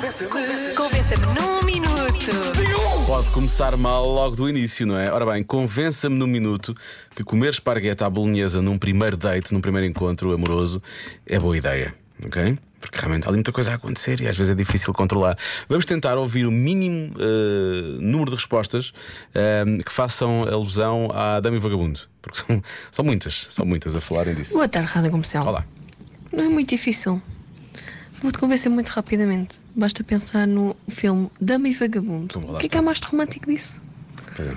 Convença-me num minuto. Pode começar mal logo do início, não é? Ora bem, convença-me num minuto que comer esparguete à bolonhesa num primeiro date, num primeiro encontro amoroso, é boa ideia, ok? Porque realmente há ali muita coisa a acontecer e às vezes é difícil controlar. Vamos tentar ouvir o mínimo eh, número de respostas eh, que façam alusão à Dama e Vagabundo. Porque são, são muitas, são muitas a falarem disso. Boa tarde, Rádio Comercial. Olá. Não é muito difícil. Vou-te convencer muito rapidamente. Basta pensar no filme Dama e Vagabundo. O que é que há mais romântico disso? É.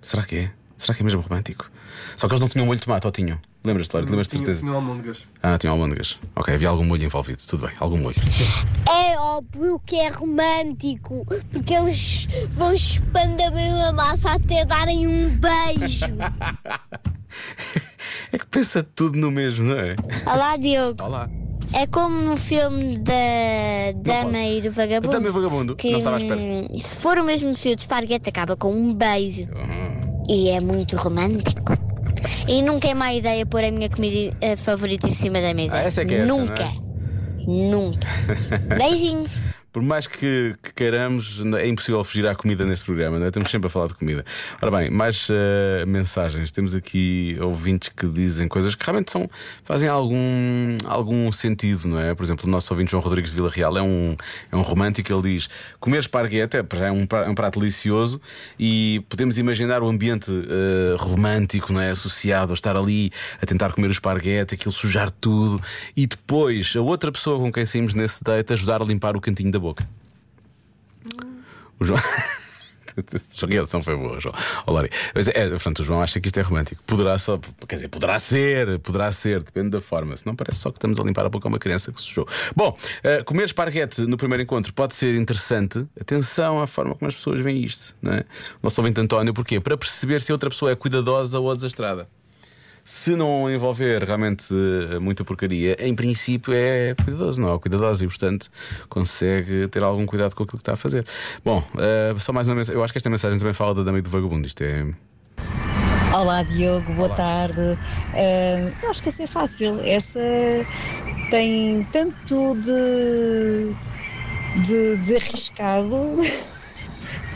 Será que é? Será que é mesmo romântico? Só que eles não tinham molho de tomate, ou tinham? Lembras-te, Lória? Lembras-te de Tinha, certeza? tinha almôndegas. Ah, tinham almôndegas. Ok, havia algum molho envolvido. Tudo bem, algum molho. É óbvio que é romântico, porque eles vão expandir a mesma massa até darem um beijo. É que pensa tudo no mesmo, não é? Olá, Diogo. Olá. É como no filme da Dama e do Vagabundo. Dama e Vagabundo. Que Não estava à espera. hum, se for o mesmo fio de esparguete, acaba com um beijo. Uhum. E é muito romântico. E nunca é má ideia pôr a minha comida eh, favorita em cima da mesa. Ah, essa é que é essa, Nunca. não é? Nunca. Beijinhos. Por mais que, que queiramos, é impossível fugir à comida neste programa, não é? Estamos sempre a falar de comida. Ora bem, mais eh, mensagens. Temos aqui ouvintes que dizem coisas que realmente são, fazem algum, algum sentido, não é? Por exemplo, o nosso ouvinte João Rodrigues de Vila Real é um, é um romântico. Ele diz: comer esparguete é, é um, é um prato delicioso e podemos imaginar o ambiente eh, romântico, não é? Associado a estar ali a tentar comer o esparguete, aquilo sujar tudo e depois a outra pessoa com quem saímos nesse date ajudar a limpar o cantinho da boca. O João. A reação foi boa, João. Ó, Lori. Mas é, portanto, o João acha que isto é romântico. Poderá só, quer dizer, poderá ser, poderá ser, depende da forma. Se não parece só que estamos a limpar a boca a uma criança que sujou. Bom, eh, comer esparguete no primeiro encontro pode ser interessante. Atenção à forma como as pessoas veem isto, não é? O nosso ouvinte António, porquê? Para perceber se a outra pessoa é cuidadosa ou desastrada. Se não envolver realmente eh, muita porcaria, em princípio é cuidadoso, não é? Cuidadoso e, portanto, consegue ter algum cuidado com aquilo que está a fazer. Bom, eh, só mais uma mensagem. Eu acho que esta mensagem também fala da Dama do Vagabundo. Isto é. Olá Diogo, boa tarde. Ah, eu acho que essa é fácil. Essa tem tanto de, de, de arriscado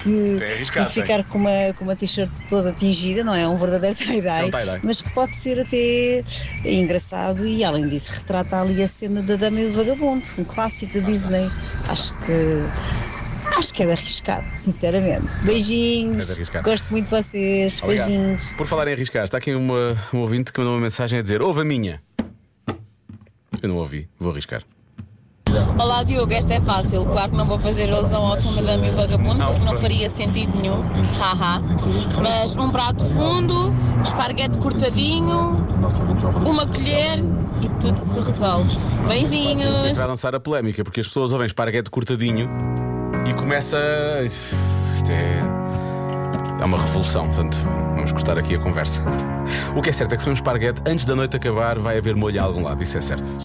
que, que ficar com uma, com uma t-shirt toda tingida, não é? Um verdadeiro tie-dye, É tie-dye. mas que pode ser até engraçado e além disso retrata ali a cena da Dama e o Vagabundo, um clássico da Disney. Acho que acho que é de arriscado, sinceramente. Beijinhos. É de arriscado. Gosto muito de vocês. Obrigado. Beijinhos. Por falar em arriscar, está aqui uma, um ouvinte que mandou uma mensagem a dizer: Ouve a minha. Eu não ouvi, vou arriscar. Olá Diogo, esta é fácil. Claro que não vou fazer alusão ao filme da Mil Vagabundo, porque não faria sentido nenhum. Haha. Mas um prato fundo, esparguete cortadinho, uma colher e tudo se resolve. Beijinhos! Isto vai lançar a polémica, porque as pessoas ouvem esparguete cortadinho e começa. Isto é. É uma revolução, portanto, vamos cortar aqui a conversa. O que é certo é que se comemos esparguete, antes da noite acabar, vai haver molho a algum lado, isso é certo.